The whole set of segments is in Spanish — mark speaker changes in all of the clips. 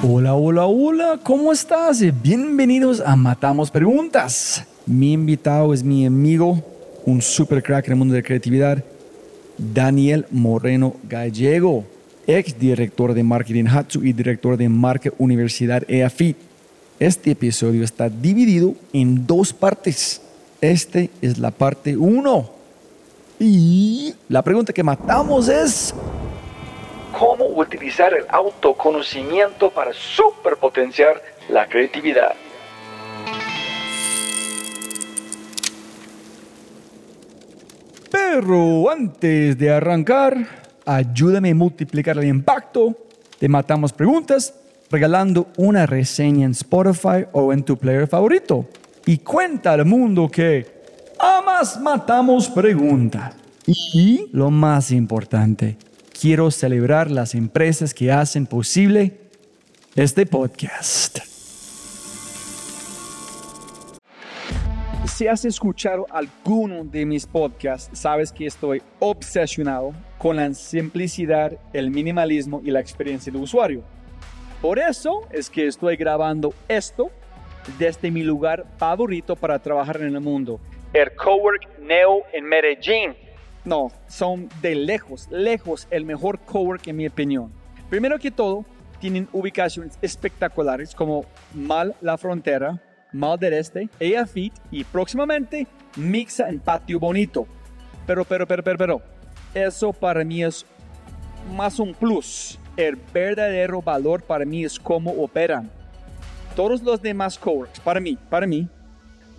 Speaker 1: Hola, hola, hola, ¿cómo estás? Bienvenidos a Matamos Preguntas. Mi invitado es mi amigo, un super crack en el mundo de creatividad, Daniel Moreno Gallego, ex director de marketing Hatsu y director de marca Universidad EAFIT. Este episodio está dividido en dos partes. Este es la parte 1. Y la pregunta que matamos es, utilizar el autoconocimiento para superpotenciar la creatividad. Pero antes de arrancar, ayúdame a multiplicar el impacto. Te matamos preguntas regalando una reseña en Spotify o en tu player favorito. Y cuenta al mundo que amas matamos preguntas. Y lo más importante, quiero celebrar las empresas que hacen posible este podcast. Si has escuchado alguno de mis podcasts, sabes que estoy obsesionado con la simplicidad, el minimalismo y la experiencia del usuario. Por eso es que estoy grabando esto desde mi lugar favorito para trabajar en el mundo, el Cowork Neo en Medellín no, son de lejos, lejos el mejor cowork en mi opinión. Primero que todo, tienen ubicaciones espectaculares como Mal La Frontera, Mal del Este, EAFIT y próximamente Mixa en Patio Bonito. Pero, pero, pero, pero, pero, eso para mí es más un plus. El verdadero valor para mí es cómo operan. Todos los demás coworks, para mí, para mí,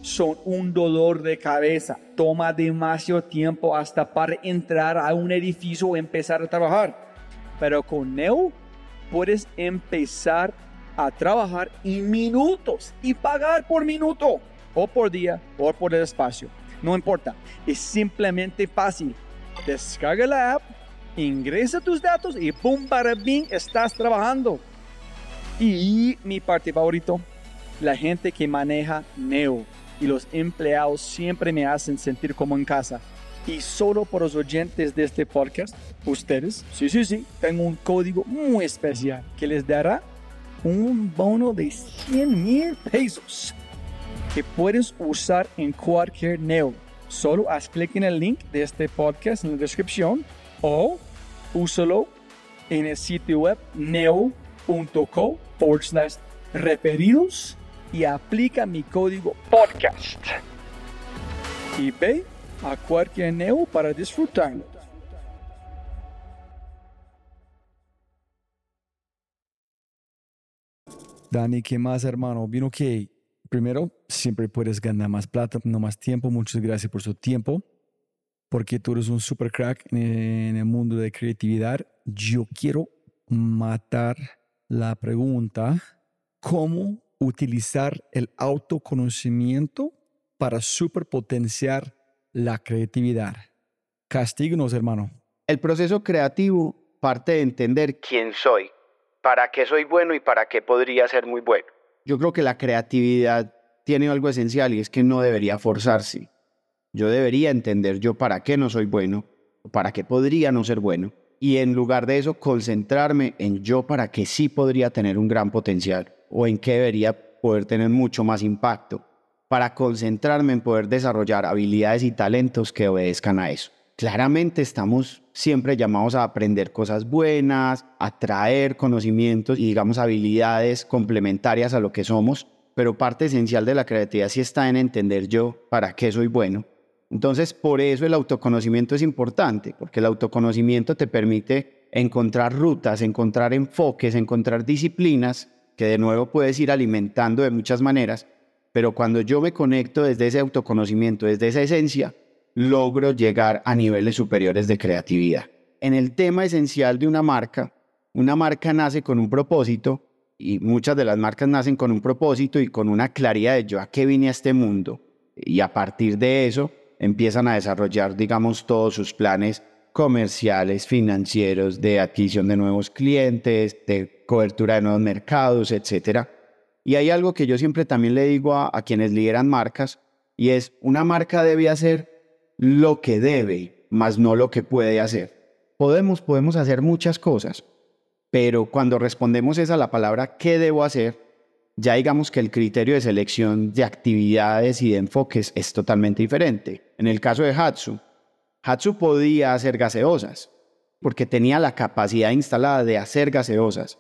Speaker 1: son un dolor de cabeza. Toma demasiado tiempo hasta para entrar a un edificio o empezar a trabajar. Pero con Neo puedes empezar a trabajar en minutos y pagar por minuto o por día o por el espacio. No importa, es simplemente fácil. Descarga la app, ingresa tus datos y ¡pum! para bien estás trabajando. Y mi parte favorito, la gente que maneja Neo y los empleados siempre me hacen sentir como en casa. Y solo por los oyentes de este podcast, ustedes, sí, sí, sí, tengo un código muy especial que les dará un bono de 100 mil pesos que puedes usar en cualquier Neo. Solo haz clic en el link de este podcast en la descripción o úsalo en el sitio web neo.co forward slash referidos y aplica mi código podcast. Y ve a cualquier Neo para disfrutarlo. Dani, ¿qué más, hermano? Vino que primero siempre puedes ganar más plata, no más tiempo. Muchas gracias por su tiempo, porque tú eres un super crack en el mundo de creatividad. Yo quiero matar la pregunta, ¿cómo utilizar el autoconocimiento para superpotenciar la creatividad. Castíganos, hermano.
Speaker 2: El proceso creativo parte de entender quién soy, para qué soy bueno y para qué podría ser muy bueno. Yo creo que la creatividad tiene algo esencial y es que no debería forzarse. Yo debería entender yo para qué no soy bueno, para qué podría no ser bueno, y en lugar de eso concentrarme en yo para qué sí podría tener un gran potencial o en qué debería poder tener mucho más impacto para concentrarme en poder desarrollar habilidades y talentos que obedezcan a eso. Claramente estamos siempre llamados a aprender cosas buenas, a traer conocimientos y digamos habilidades complementarias a lo que somos, pero parte esencial de la creatividad sí está en entender yo para qué soy bueno. Entonces, por eso el autoconocimiento es importante, porque el autoconocimiento te permite encontrar rutas, encontrar enfoques, encontrar disciplinas que de nuevo puedes ir alimentando de muchas maneras, pero cuando yo me conecto desde ese autoconocimiento, desde esa esencia, logro llegar a niveles superiores de creatividad. En el tema esencial de una marca, una marca nace con un propósito y muchas de las marcas nacen con un propósito y con una claridad de yo a qué vine a este mundo. Y a partir de eso empiezan a desarrollar, digamos, todos sus planes comerciales, financieros, de adquisición de nuevos clientes, de cobertura de nuevos mercados, etc. Y hay algo que yo siempre también le digo a, a quienes lideran marcas, y es, una marca debe hacer lo que debe, más no lo que puede hacer. Podemos, podemos hacer muchas cosas, pero cuando respondemos esa la palabra ¿qué debo hacer? Ya digamos que el criterio de selección de actividades y de enfoques es totalmente diferente. En el caso de Hatsu, Hatsu podía hacer gaseosas porque tenía la capacidad instalada de hacer gaseosas.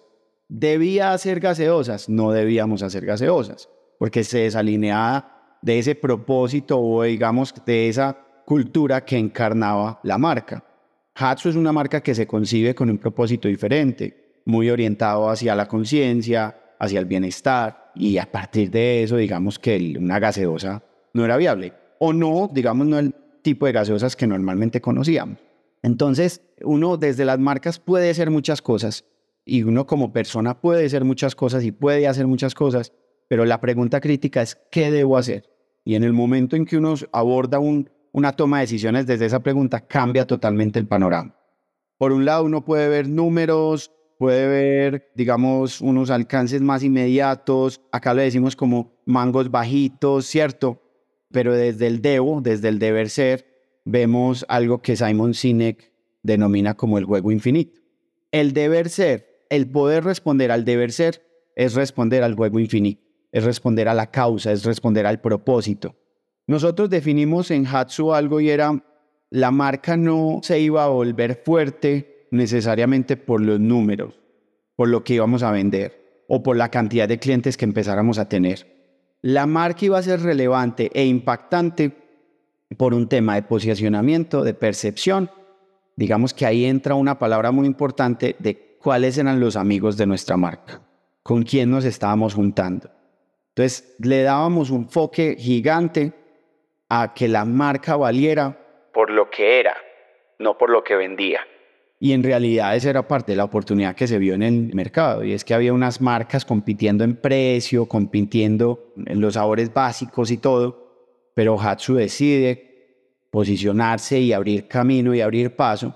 Speaker 2: ¿Debía hacer gaseosas? No debíamos hacer gaseosas porque se desalineaba de ese propósito o digamos de esa cultura que encarnaba la marca. Hatsu es una marca que se concibe con un propósito diferente, muy orientado hacia la conciencia, hacia el bienestar, y a partir de eso, digamos que una gaseosa no era viable. O no, digamos, no el tipo de gaseosas que normalmente conocíamos. Entonces, uno desde las marcas puede hacer muchas cosas, y uno como persona puede hacer muchas cosas y puede hacer muchas cosas, pero la pregunta crítica es, ¿qué debo hacer? Y en el momento en que uno aborda un una toma de decisiones desde esa pregunta cambia totalmente el panorama. Por un lado, uno puede ver números, puede ver, digamos, unos alcances más inmediatos. Acá le decimos como mangos bajitos, ¿cierto? Pero desde el debo, desde el deber ser, vemos algo que Simon Sinek denomina como el juego infinito. El deber ser, el poder responder al deber ser, es responder al juego infinito, es responder a la causa, es responder al propósito. Nosotros definimos en Hatsu algo y era, la marca no se iba a volver fuerte necesariamente por los números, por lo que íbamos a vender o por la cantidad de clientes que empezáramos a tener. La marca iba a ser relevante e impactante por un tema de posicionamiento, de percepción. Digamos que ahí entra una palabra muy importante de cuáles eran los amigos de nuestra marca, con quién nos estábamos juntando. Entonces le dábamos un enfoque gigante a que la marca valiera
Speaker 3: por lo que era, no por lo que vendía.
Speaker 2: Y en realidad esa era parte de la oportunidad que se vio en el mercado, y es que había unas marcas compitiendo en precio, compitiendo en los sabores básicos y todo, pero Hatsu decide posicionarse y abrir camino y abrir paso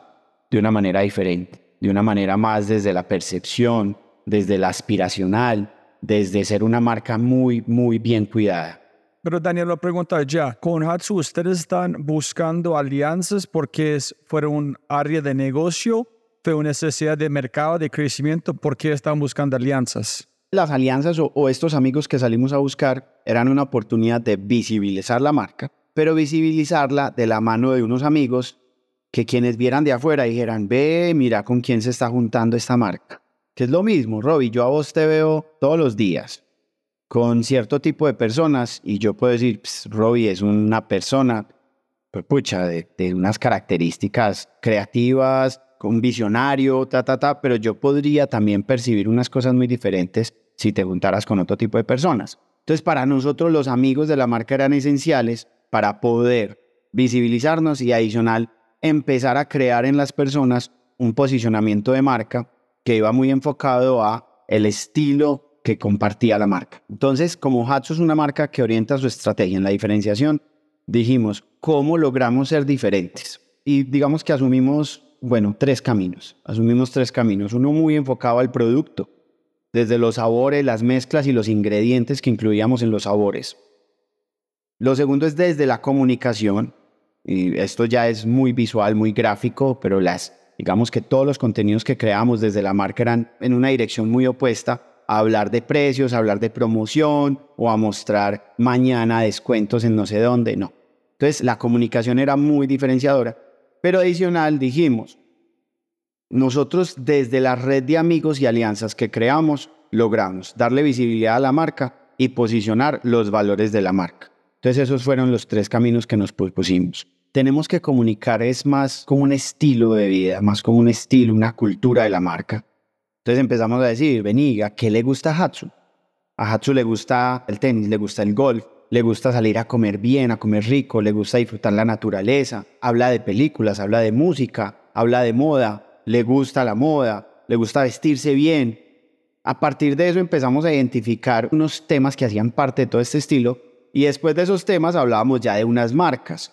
Speaker 2: de una manera diferente, de una manera más desde la percepción, desde la aspiracional, desde ser una marca muy, muy bien cuidada.
Speaker 1: Pero Daniel, lo pregunta ya, con Hatsu, ¿ustedes están buscando alianzas porque es, fue un área de negocio, fue una necesidad de mercado, de crecimiento? ¿Por qué están buscando alianzas?
Speaker 2: Las alianzas o, o estos amigos que salimos a buscar eran una oportunidad de visibilizar la marca, pero visibilizarla de la mano de unos amigos que quienes vieran de afuera dijeran, ve, mira con quién se está juntando esta marca. Que es lo mismo, Robbie, yo a vos te veo todos los días con cierto tipo de personas y yo puedo decir, Robbie es una persona, pues pucha, de, unas características creativas, un visionario, ta, ta, ta, pero yo podría también percibir unas cosas muy diferentes si te juntaras con otro tipo de personas. Entonces, para nosotros los amigos de la marca eran esenciales para poder visibilizarnos y adicional empezar a crear en las personas un posicionamiento de marca que iba muy enfocado a el estilo que compartía la marca. Entonces, como Hatsu es una marca que orienta su estrategia en la diferenciación, dijimos, ¿cómo logramos ser diferentes? Y digamos que asumimos, bueno, tres caminos. Asumimos tres caminos. Uno muy enfocado al producto, desde los sabores, las mezclas y los ingredientes que incluíamos en los sabores. Lo segundo es desde la comunicación, y esto ya es muy visual, muy gráfico, pero las, digamos que todos los contenidos que creamos desde la marca eran en una dirección muy opuesta a hablar de precios, a hablar de promoción o a mostrar mañana descuentos en no sé dónde, no. Entonces la comunicación era muy diferenciadora, pero adicional dijimos, nosotros desde la red de amigos y alianzas que creamos, logramos darle visibilidad a la marca y posicionar los valores de la marca. Entonces esos fueron los tres caminos que nos propusimos. Tenemos que comunicar es más como un estilo de vida, más como un estilo, una cultura de la marca. Entonces empezamos a decir, vení, ¿a qué le gusta a Hatsu? A Hatsu le gusta el tenis, le gusta el golf, le gusta salir a comer bien, a comer rico, le gusta disfrutar la naturaleza, habla de películas, habla de música, habla de moda, le gusta la moda, le gusta vestirse bien. A partir de eso empezamos a identificar unos temas que hacían parte de todo este estilo y después de esos temas hablábamos ya de unas marcas.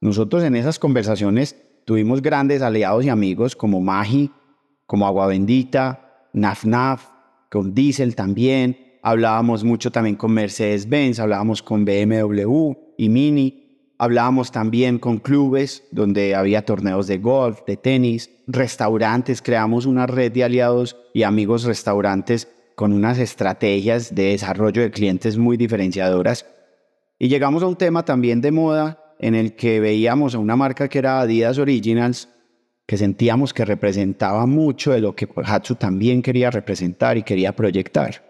Speaker 2: Nosotros en esas conversaciones tuvimos grandes aliados y amigos como Magi, como Agua Bendita, Naf Naf, con Diesel también. Hablábamos mucho también con Mercedes-Benz, hablábamos con BMW y Mini. Hablábamos también con clubes donde había torneos de golf, de tenis, restaurantes. Creamos una red de aliados y amigos restaurantes con unas estrategias de desarrollo de clientes muy diferenciadoras. Y llegamos a un tema también de moda en el que veíamos a una marca que era Adidas Originals, que sentíamos que representaba mucho de lo que Hatsu también quería representar y quería proyectar.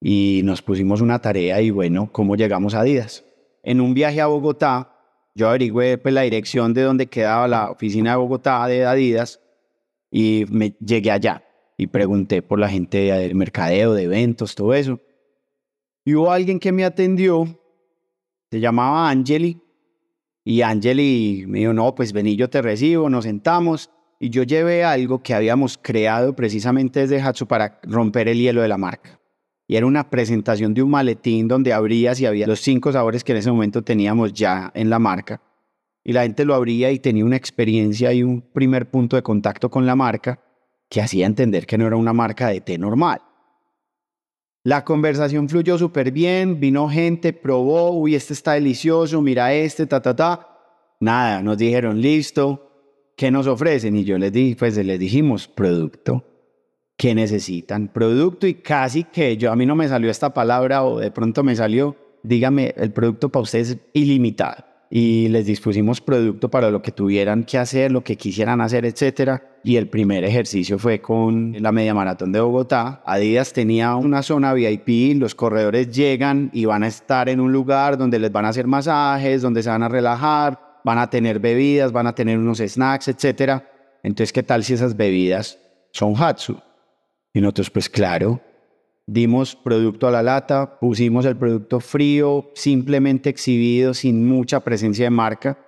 Speaker 2: Y nos pusimos una tarea y bueno, ¿cómo llegamos a Adidas? en un viaje a Bogotá, yo averigüé pues, la dirección de donde quedaba la oficina de Bogotá de Adidas y me llegué allá y pregunté por la gente del mercadeo, de eventos, todo eso. Y hubo alguien que me atendió, se llamaba Angeli, y Angeli me dijo, no, pues vení, yo te recibo, nos sentamos, y yo llevé algo que habíamos creado precisamente desde Hatsu para romper el hielo de la marca y era una presentación de un maletín donde abrías y había los cinco sabores que en ese momento teníamos ya en la marca. Y la gente lo abría y tenía una experiencia y un primer punto de contacto con la marca que hacía entender que no era una marca de té normal. La conversación fluyó súper bien, vino gente, probó, uy, este está delicioso, mira este, ta, ta, ta. Nada, nos dijeron, listo, ¿qué nos ofrecen? Y yo les dije, pues les dijimos, producto que necesitan producto y casi que yo a mí no me salió esta palabra o de pronto me salió, dígame, el producto para ustedes es ilimitado y les dispusimos producto para lo que tuvieran que hacer, lo que quisieran hacer, etcétera. Y el primer ejercicio fue con la media maratón de Bogotá. Adidas tenía una zona VIP, los corredores llegan y van a estar en un lugar donde les van a hacer masajes, donde se van a relajar, van a tener bebidas, van a tener unos snacks, etcétera. Entonces, ¿qué tal si esas bebidas son Hatsu? Y nosotros, pues claro, dimos producto a la lata, pusimos el producto frío, simplemente exhibido, sin mucha presencia de marca,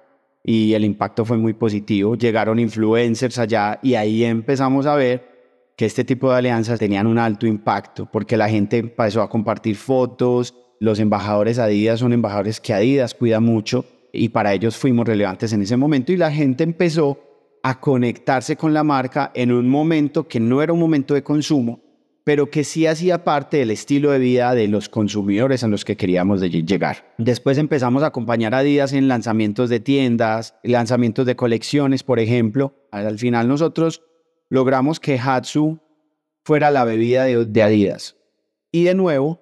Speaker 2: y el impacto fue muy positivo. Llegaron influencers allá y ahí empezamos a ver que este tipo de alianzas tenían un alto impacto, porque la gente empezó a compartir fotos, los embajadores Adidas son embajadores que Adidas cuida mucho, y para ellos fuimos relevantes en ese momento, y la gente empezó a conectarse con la marca en un momento que no era un momento de consumo, pero que sí hacía parte del estilo de vida de los consumidores a los que queríamos llegar. Después empezamos a acompañar a Adidas en lanzamientos de tiendas, lanzamientos de colecciones, por ejemplo. Al final nosotros logramos que Hatsu fuera la bebida de, de Adidas. Y de nuevo,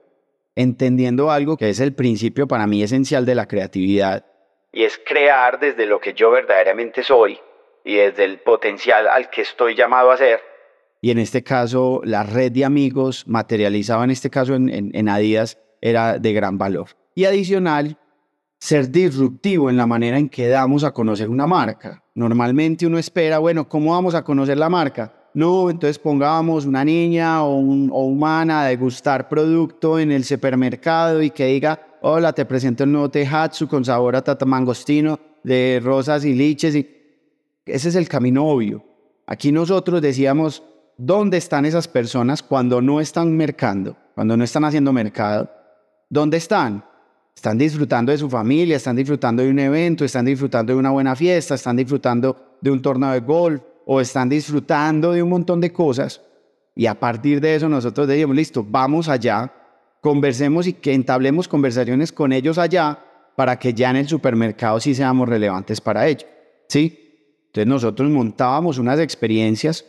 Speaker 2: entendiendo algo que es el principio para mí esencial de la creatividad.
Speaker 3: Y es crear desde lo que yo verdaderamente soy y desde el potencial al que estoy llamado a ser.
Speaker 2: Y en este caso, la red de amigos materializada en este caso en, en, Adidas era de gran valor. Y adicional, ser disruptivo en la manera en que damos a conocer una marca. Normalmente uno espera, bueno, ¿cómo vamos a conocer la marca? No, entonces pongamos una niña o, un, o humana a degustar producto en el supermercado y que diga, hola, te presento el nuevo Tehatsu con sabor a tatamangostino de rosas y liches. Y ese es el camino obvio. Aquí nosotros decíamos, ¿dónde están esas personas cuando no están mercando, cuando no están haciendo mercado? ¿Dónde están? Están disfrutando de su familia, están disfrutando de un evento, están disfrutando de una buena fiesta, están disfrutando de un torneo de golf o están disfrutando de un montón de cosas. Y a partir de eso nosotros decíamos, listo, vamos allá, conversemos y que entablemos conversaciones con ellos allá para que ya en el supermercado sí seamos relevantes para ellos. ¿Sí? Entonces nosotros montábamos unas experiencias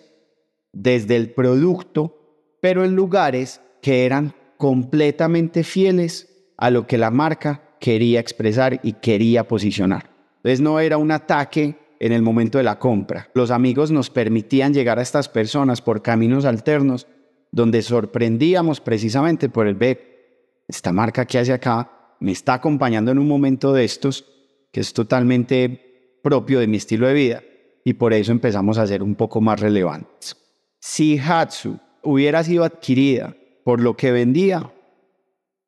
Speaker 2: desde el producto, pero en lugares que eran completamente fieles a lo que la marca quería expresar y quería posicionar. Entonces no era un ataque en el momento de la compra. Los amigos nos permitían llegar a estas personas por caminos alternos donde sorprendíamos precisamente por el ve, esta marca que hace acá me está acompañando en un momento de estos que es totalmente propio de mi estilo de vida y por eso empezamos a ser un poco más relevantes. Si Hatsu hubiera sido adquirida por lo que vendía,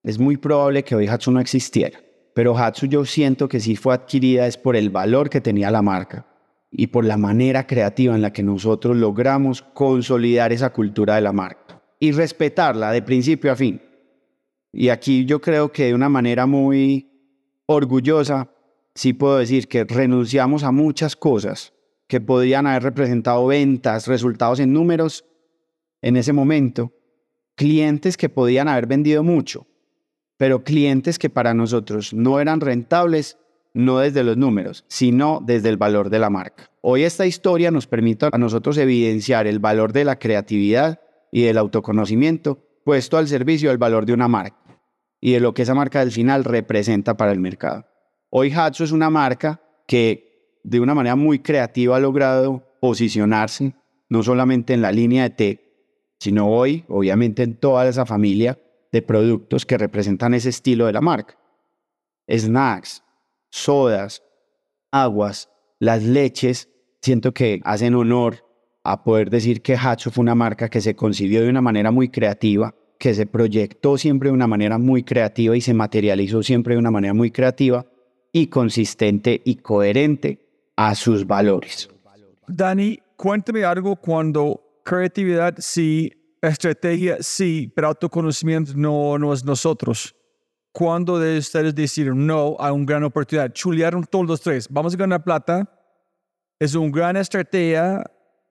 Speaker 2: es muy probable que hoy Hatsu no existiera. Pero Hatsu yo siento que si fue adquirida es por el valor que tenía la marca y por la manera creativa en la que nosotros logramos consolidar esa cultura de la marca. y respetarla de principio a fin. Y aquí yo creo que de una manera muy orgullosa, sí puedo decir que renunciamos a muchas cosas que podrían haber representado ventas, resultados en números en ese momento, clientes que podían haber vendido mucho, pero clientes que para nosotros no eran rentables, no desde los números, sino desde el valor de la marca. Hoy esta historia nos permite a nosotros evidenciar el valor de la creatividad y del autoconocimiento puesto al servicio del valor de una marca y de lo que esa marca del final representa para el mercado. Hoy Hatsu es una marca que de una manera muy creativa ha logrado posicionarse no solamente en la línea de té, sino hoy, obviamente, en toda esa familia de productos que representan ese estilo de la marca. Snacks, sodas, aguas, las leches, siento que hacen honor a poder decir que Hatsu fue una marca que se concibió de una manera muy creativa, que se proyectó siempre de una manera muy creativa y se materializó siempre de una manera muy creativa y consistente y coherente a sus valores.
Speaker 1: Dani, cuéntame algo cuando creatividad sí, estrategia sí, pero autoconocimiento no, no es nosotros. ¿Cuándo de ustedes decir no a una gran oportunidad? Chulearon todos los tres. Vamos a ganar plata. Es una gran estrategia,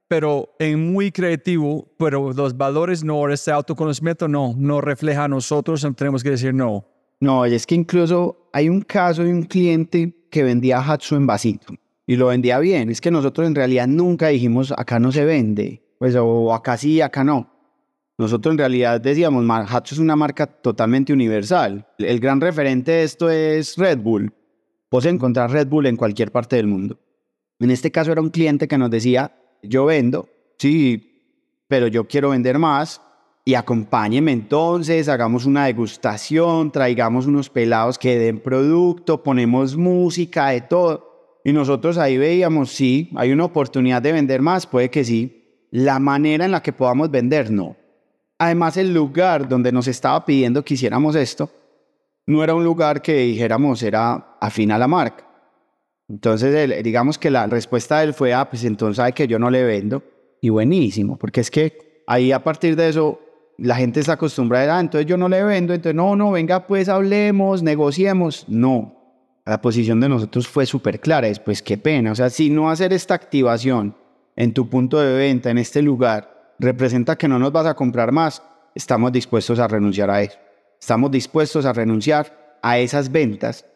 Speaker 1: pero en muy creativo, pero los valores no, ese autoconocimiento no, no refleja a nosotros, tenemos que decir no.
Speaker 2: No, es que incluso hay un caso de un cliente que vendía Hatsu en vasito y lo vendía bien. Es que nosotros en realidad nunca dijimos acá no se vende, pues o acá sí, acá no. Nosotros en realidad decíamos, Hatsu es una marca totalmente universal. El gran referente de esto es Red Bull. Puedes encontrar Red Bull en cualquier parte del mundo. En este caso era un cliente que nos decía, yo vendo, sí, pero yo quiero vender más y acompáñeme entonces, hagamos una degustación, traigamos unos pelados que den producto, ponemos música, de todo. Y nosotros ahí veíamos, sí, hay una oportunidad de vender más, puede que sí. La manera en la que podamos vender, no. Además, el lugar donde nos estaba pidiendo que hiciéramos esto no era un lugar que dijéramos era afín a la marca. Entonces, digamos que la respuesta de él fue, ah, pues entonces sabe que yo no le vendo. Y buenísimo, porque es que ahí a partir de eso la gente está acostumbrada, ah, entonces yo no le vendo, entonces no, no, venga, pues hablemos, negociemos. No, la posición de nosotros fue súper clara, es pues qué pena, o sea, si no hacer esta activación en tu punto de venta, en este lugar, representa que no nos vas a comprar más, estamos dispuestos a renunciar a eso. Estamos dispuestos a renunciar a esas ventas,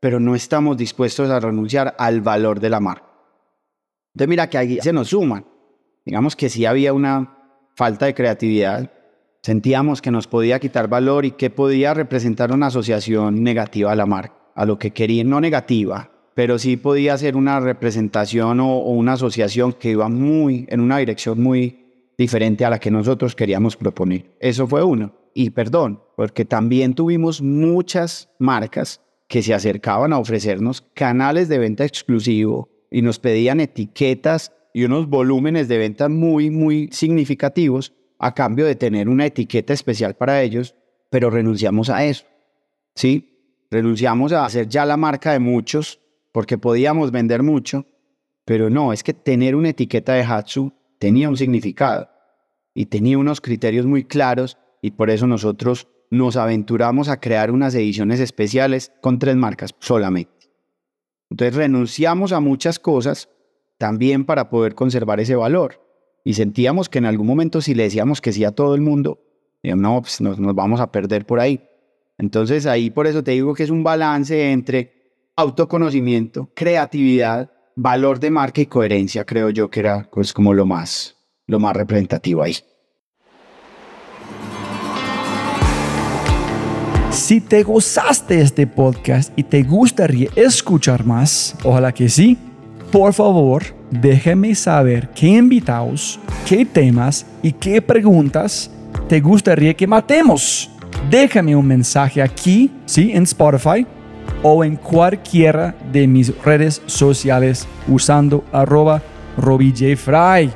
Speaker 2: pero no estamos dispuestos a renunciar al valor de la marca. Entonces mira que ahí se nos suman. Digamos que sí había una falta de creatividad. Sentíamos que nos podía quitar valor y que podía representar una asociación negativa a la marca, a lo que querían, no negativa, pero sí podía ser una representación o, o una asociación que iba muy en una dirección muy diferente a la que nosotros queríamos proponer. Eso fue uno. Y perdón, porque también tuvimos muchas marcas que se acercaban a ofrecernos canales de venta exclusivo y nos pedían etiquetas y unos volúmenes de venta muy, muy significativos a cambio de tener una etiqueta especial para ellos, pero renunciamos a eso. ¿Sí? Renunciamos a hacer ya la marca de muchos porque podíamos vender mucho, pero no, es que tener una etiqueta de Hatsu tenía un significado y tenía unos criterios muy claros y por eso nosotros nos aventuramos a crear unas ediciones especiales con tres marcas solamente. Entonces renunciamos a muchas cosas también para poder conservar ese valor. Y sentíamos que en algún momento si le decíamos que sí a todo el mundo, no, pues nos, nos vamos a perder por ahí. Entonces ahí por eso te digo que es un balance entre autoconocimiento, creatividad valor de marca y coherencia, creo yo que era pues como lo más, lo más representativo ahí.
Speaker 1: Si te gozaste este podcast y te gustaría escuchar más, ojalá que sí, por favor, déjame saber qué invitados, qué temas y qué preguntas te gustaría que matemos. Déjame un mensaje aquí, sí, en Spotify o en cualquiera de mis redes sociales usando arroba robijfry.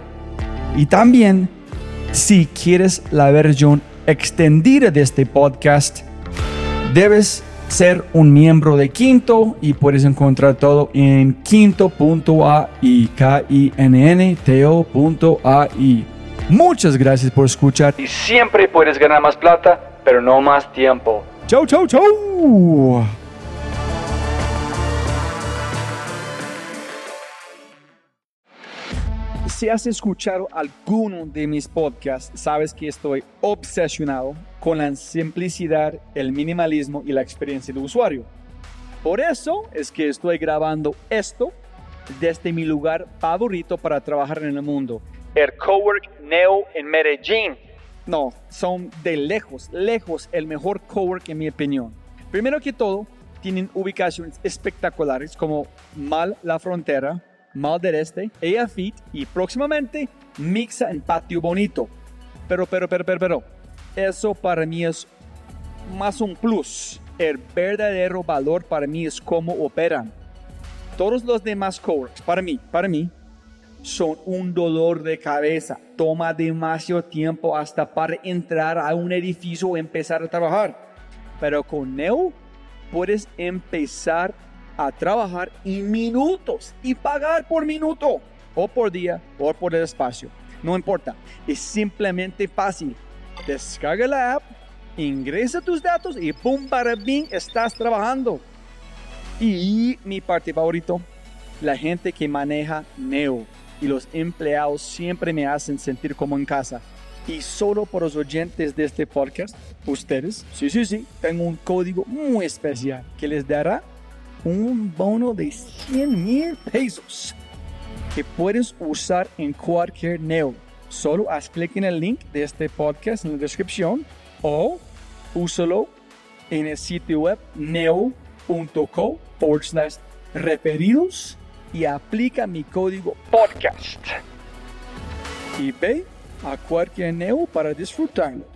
Speaker 1: Y también, si quieres la versión extendida de este podcast, debes ser un miembro de Quinto y puedes encontrar todo en quinto.ai, k i n n t -O Muchas gracias por escuchar.
Speaker 3: Y siempre puedes ganar más plata, pero no más tiempo.
Speaker 1: Chau, chau, chau. Si has escuchado alguno de mis podcasts, sabes que estoy obsesionado con la simplicidad, el minimalismo y la experiencia de usuario. Por eso es que estoy grabando esto desde mi lugar favorito para trabajar en el mundo, el Cowork Neo en Medellín. No, son de lejos, lejos el mejor cowork en mi opinión. Primero que todo, tienen ubicaciones espectaculares como Mal La Frontera, Mal del Este, Fit y próximamente Mixa en Patio Bonito. Pero, pero, pero, pero, pero, eso para mí es más un plus. El verdadero valor para mí es cómo operan. Todos los demás coworks, para mí, para mí, son un dolor de cabeza. Toma demasiado tiempo hasta para entrar a un edificio o empezar a trabajar. Pero con Neo puedes empezar a trabajar en minutos y pagar por minuto o por día o por el espacio. No importa, es simplemente fácil. Descarga la app, ingresa tus datos y pum, para bien, estás trabajando. Y mi parte favorito, la gente que maneja Neo y los empleados siempre me hacen sentir como en casa. Y solo por los oyentes de este podcast, ustedes, sí, sí, sí, tengo un código muy especial que les dará un bono de 100 mil pesos que puedes usar en cualquier Neo. Solo haz clic en el link de este podcast en la descripción o úsalo en el sitio web neo.co referidos y aplica mi código podcast. Y ve a Neo para disfrutarlo.